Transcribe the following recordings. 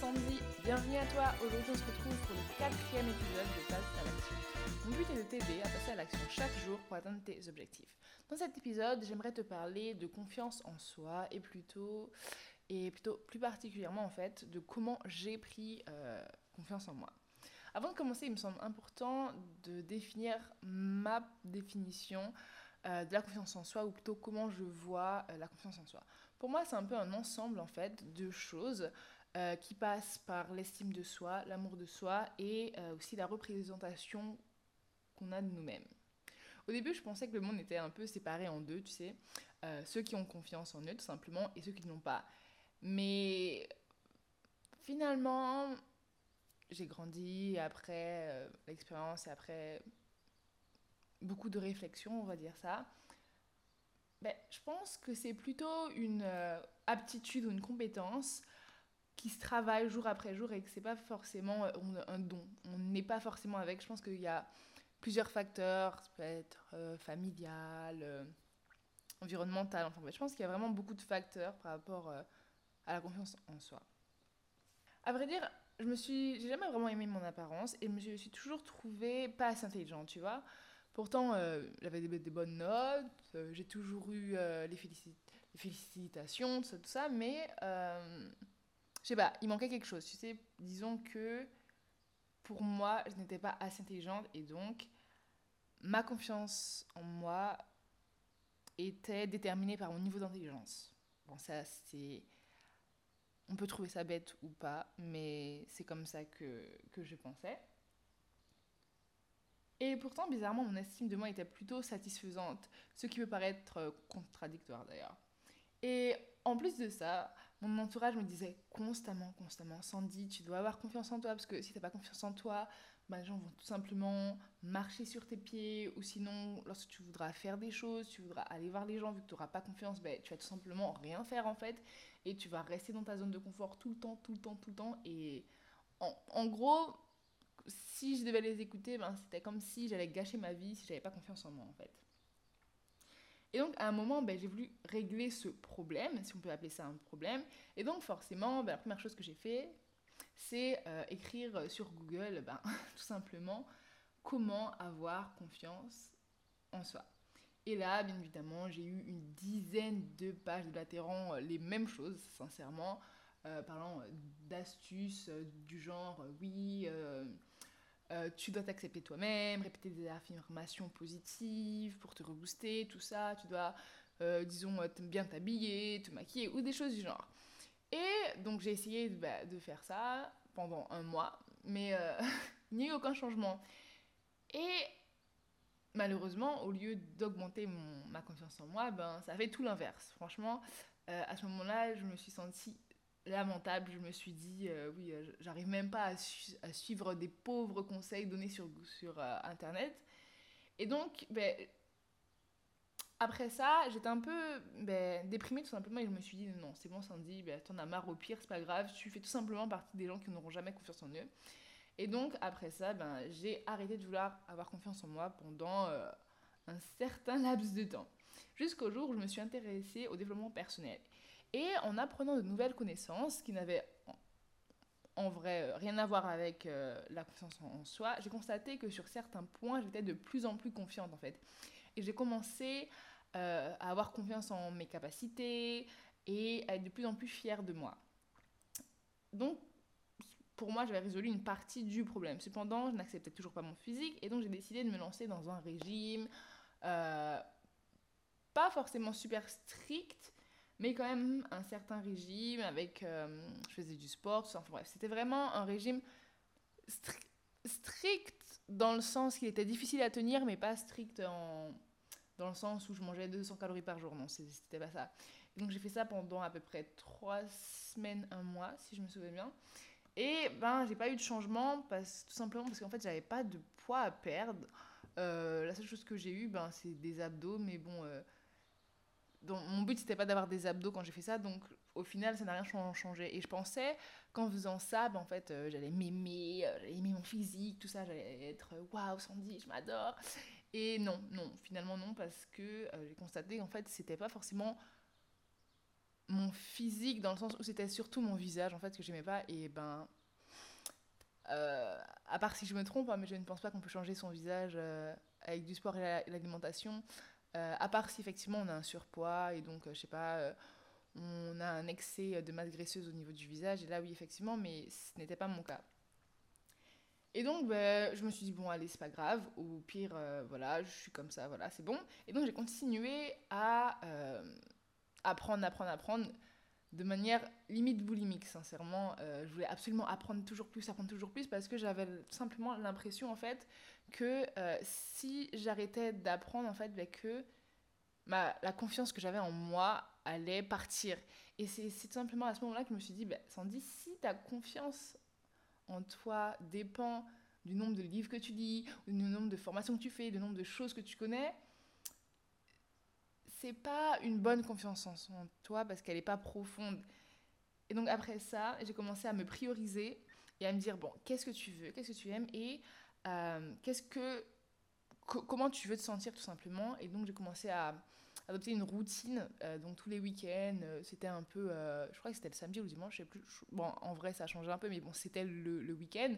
Sandy, bienvenue à toi. Aujourd'hui on se retrouve pour le quatrième épisode de Passe à l'action. Mon but est de t'aider à passer à l'action chaque jour pour atteindre tes objectifs. Dans cet épisode, j'aimerais te parler de confiance en soi et plutôt, et plutôt plus particulièrement en fait, de comment j'ai pris euh, confiance en moi. Avant de commencer, il me semble important de définir ma définition euh, de la confiance en soi, ou plutôt comment je vois euh, la confiance en soi. Pour moi, c'est un peu un ensemble en fait de choses euh, qui passent par l'estime de soi, l'amour de soi et aussi la représentation qu'on a de nous-mêmes. Au début, je pensais que le monde était un peu séparé en deux, tu sais, ceux qui ont confiance en eux tout simplement et ceux qui n'ont pas. Mais finalement, j'ai grandi après l'expérience et après beaucoup de réflexion, on va dire ça. Ben, je pense que c'est plutôt une euh, aptitude ou une compétence qui se travaille jour après jour et que c'est pas forcément euh, un don. On n'est pas forcément avec. Je pense qu'il y a plusieurs facteurs, ça peut être euh, familial, environnemental. Enfin, je pense qu'il y a vraiment beaucoup de facteurs par rapport à la confiance en soi. À vrai dire, je me suis, j'ai jamais vraiment aimé mon apparence et je me suis toujours trouvée pas assez intelligente, tu vois. Pourtant, euh, j'avais des, bonnes notes, euh, j'ai toujours eu euh, les, félicitations, tout ça, tout ça mais je sais pas, il manquait quelque chose. Tu sais, disons que pour moi, je n'étais pas assez intelligente et donc ma confiance en moi était déterminée par mon niveau d'intelligence. Bon, ça, c'est. On peut trouver ça bête ou pas, mais c'est comme ça que, que je pensais. Et pourtant, bizarrement, mon estime de moi était plutôt satisfaisante, ce qui peut paraître euh, contradictoire d'ailleurs. Et en plus de ça, mon entourage me disait constamment, constamment, Sandy, tu dois avoir confiance en toi, parce que si tu n'as pas confiance en toi, bah, les gens vont tout simplement marcher sur tes pieds, ou sinon, lorsque tu voudras faire des choses, tu voudras aller voir les gens, vu que tu n'auras pas confiance, bah, tu vas tout simplement rien faire en fait, et tu vas rester dans ta zone de confort tout le temps, tout le temps, tout le temps, et en, en gros, si je devais les écouter, ben, c'était comme si j'allais gâcher ma vie si j'avais pas confiance en moi en fait. Et donc à un moment, ben, j'ai voulu régler ce problème, si on peut appeler ça un problème. Et donc forcément, ben, la première chose que j'ai fait, c'est euh, écrire sur Google ben, tout simplement comment avoir confiance en soi. Et là, bien évidemment, j'ai eu une dizaine de pages de latérant euh, les mêmes choses, sincèrement, euh, parlant d'astuces du genre, oui, euh, tu dois t'accepter toi-même, répéter des affirmations positives pour te rebooster, tout ça. Tu dois, euh, disons, bien t'habiller, te maquiller ou des choses du genre. Et donc j'ai essayé bah, de faire ça pendant un mois, mais euh, il n'y a eu aucun changement. Et malheureusement, au lieu d'augmenter ma confiance en moi, ben, ça fait tout l'inverse. Franchement, à ce moment-là, je me suis sentie lamentable. Je me suis dit, euh, oui, euh, j'arrive même pas à, suivre des pauvres conseils donnés sur, euh, Internet. Et donc, ben, après ça, j'étais un peu ben, déprimée tout simplement et je me suis dit, non, c'est bon Sandy, ben, t'en as marre, au pire, c'est pas grave, tu fais tout simplement partie des gens qui n'auront jamais confiance en eux. Et donc, après ça, ben, j'ai arrêté de vouloir avoir confiance en moi pendant un certain laps de temps. Jusqu'au jour où je me suis intéressée au développement personnel. Et en apprenant de nouvelles connaissances qui n'avaient en vrai euh, rien à voir avec euh, la confiance en, soi, j'ai constaté que sur certains points, j'étais de plus en plus confiante en fait. Et j'ai commencé euh, à avoir confiance en mes capacités et à être de plus en plus fière de moi. Donc, pour moi, j'avais résolu une partie du problème. Cependant, je n'acceptais toujours pas mon physique et donc j'ai décidé de me lancer dans un régime pas forcément super strict, mais quand même un certain régime avec euh, je faisais du sport tout ça. Enfin bref c'était vraiment un régime strict dans le sens qu'il était difficile à tenir mais pas strict en dans le sens où je mangeais 200 calories par jour. Non c'était pas ça. Donc j'ai fait ça pendant à peu près trois semaines un mois si je me souviens bien. Et ben j'ai pas eu de changement parce tout simplement parce qu'en fait j'avais pas de poids à perdre. Euh, la seule chose que j'ai eu ben c'est des abdos mais bon euh, mon but, c'était pas d'avoir des abdos quand j'ai fait ça, donc au final, ça n'a rien changé. Et je pensais qu'en faisant ça, ben, en fait, euh, j'allais m'aimer, euh, j'allais aimer mon physique, tout ça, j'allais être waouh, Sandy, je m'adore. Et non, non, finalement non, parce que euh, j'ai constaté qu'en fait, c'était pas forcément mon physique dans le sens où c'était surtout mon visage en fait que j'aimais pas et ben euh, à part si je me trompe hein, mais je ne pense pas qu'on peut changer son visage euh, avec du sport et l'alimentation euh, à part si effectivement on a un surpoids et donc je sais pas on a un excès de masse graisseuse au niveau du visage et là oui effectivement mais ce n'était pas mon cas et donc, ben, je me suis dit, bon, allez, c'est pas grave. Au pire, voilà, je suis comme ça, voilà, c'est bon. Et donc, j'ai continué à apprendre, apprendre, apprendre de manière limite boulimique, sincèrement. Euh, je voulais absolument apprendre toujours plus, apprendre toujours plus, parce que j'avais simplement l'impression, en fait, que euh, si j'arrêtais d'apprendre, en fait, ben, que la confiance que j'avais en moi allait partir. Et c'est simplement à ce moment-là que je me suis dit, ben, Sandy, si ta confiance en toi dépend du nombre de livres que tu lis, du nombre de formations que tu fais, du nombre de choses que tu connais, c'est pas une bonne confiance en toi parce qu'elle n'est pas profonde. Et donc après ça, j'ai commencé à me prioriser et à me dire bon, qu'est-ce que tu veux, qu'est-ce que tu aimes et euh, qu'est-ce que comment tu veux te sentir tout simplement. Et donc j'ai commencé à adopter une routine. Euh, donc tous les week-ends, euh, c'était un peu, je crois que c'était le samedi ou le dimanche, je sais plus. Bon, en vrai, ça a changé un peu, mais bon, c'était le, week-end.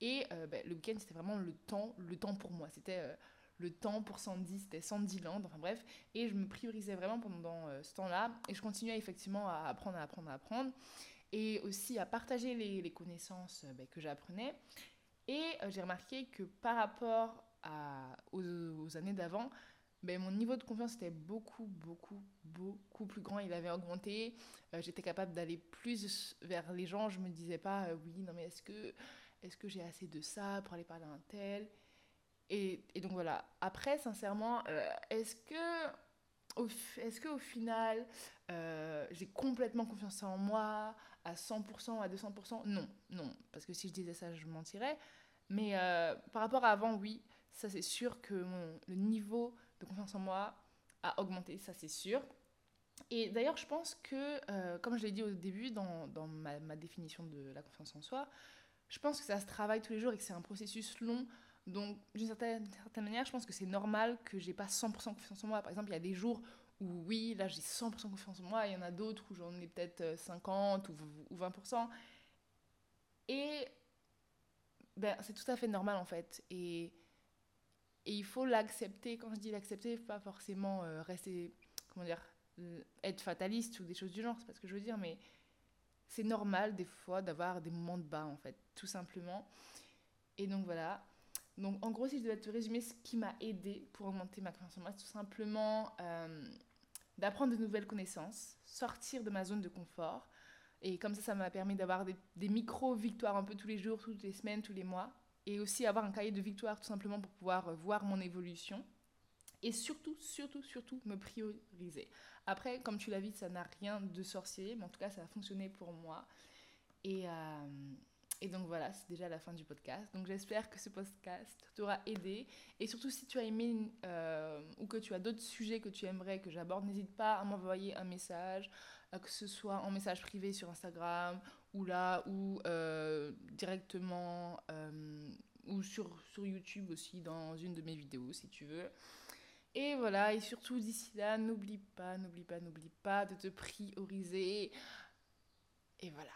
Et ben, le week-end, c'était vraiment le temps, le temps pour moi. C'était le temps pour Sandy, c'était Sandyland, enfin bref. Et je me priorisais vraiment pendant euh, ce temps-là. Et je continuais effectivement à apprendre, à apprendre, à apprendre. Et aussi à partager les, connaissances euh, ben, que j'apprenais. Et euh, j'ai remarqué que par rapport aux, années d'avant, ben, mon niveau de confiance était beaucoup, beaucoup, beaucoup plus grand. Il avait augmenté. J'étais capable d'aller plus vers les gens. Je me disais pas, oui, non mais est-ce que, est-ce que j'ai assez de ça pour aller parler à un tel? Et, donc voilà. Après, sincèrement, euh, est-ce que est-ce qu'au final, euh, j'ai complètement confiance en moi à 100%, à 200% Non, non. Parce que si je disais ça, je mentirais. Mais euh, par rapport à avant, oui, ça c'est sûr que mon, le niveau de confiance en moi a augmenté, ça c'est sûr. Et d'ailleurs, je pense que, comme je l'ai dit au début dans, dans ma, ma, définition de la confiance en soi, je pense que ça se travaille tous les jours et que c'est un processus long donc, d'une certaine, manière, je pense que c'est normal que j'ai pas 100% confiance en moi. Par exemple, il y a des jours où, oui, là, j'ai 100% confiance en moi, il y en a d'autres où j'en ai peut-être 50 euh, ou 20%. Et ben, c'est tout à fait normal, en fait. Et, et il faut l'accepter. Quand je dis l'accepter, pas forcément euh, rester, comment dire, euh, être fataliste ou des choses du genre, c'est pas ce que je veux dire, mais c'est normal, des fois, d'avoir des moments de bas, en fait, tout simplement. Et donc, voilà. Donc, en gros, si je devais te résumer ce qui m'a aidé pour augmenter ma confiance en moi, c'est tout simplement euh, d'apprendre de nouvelles connaissances, sortir de ma zone de confort. Et comme ça, ça m'a permis d'avoir des, micro-victoires un peu tous les jours, toutes les semaines, tous les mois. Et aussi avoir un cahier de victoires tout simplement pour pouvoir euh, voir mon évolution. Et surtout, surtout, surtout, me prioriser. Après, comme tu l'as vu, ça n'a rien de sorcier, mais en tout cas, ça a fonctionné pour moi. Et, euh, et donc voilà, c'est déjà la fin du podcast. Donc j'espère que ce podcast t'aura aidé. Et surtout si tu as aimé euh, ou que tu as d'autres sujets que tu aimerais que j'aborde, n'hésite pas à m'envoyer un message, euh, que ce soit en message privé sur Instagram ou là, ou euh, directement, ou sur, sur YouTube aussi dans une de mes vidéos si tu veux. Et voilà, et surtout d'ici là, n'oublie pas, n'oublie pas, n'oublie pas de te prioriser. Et voilà.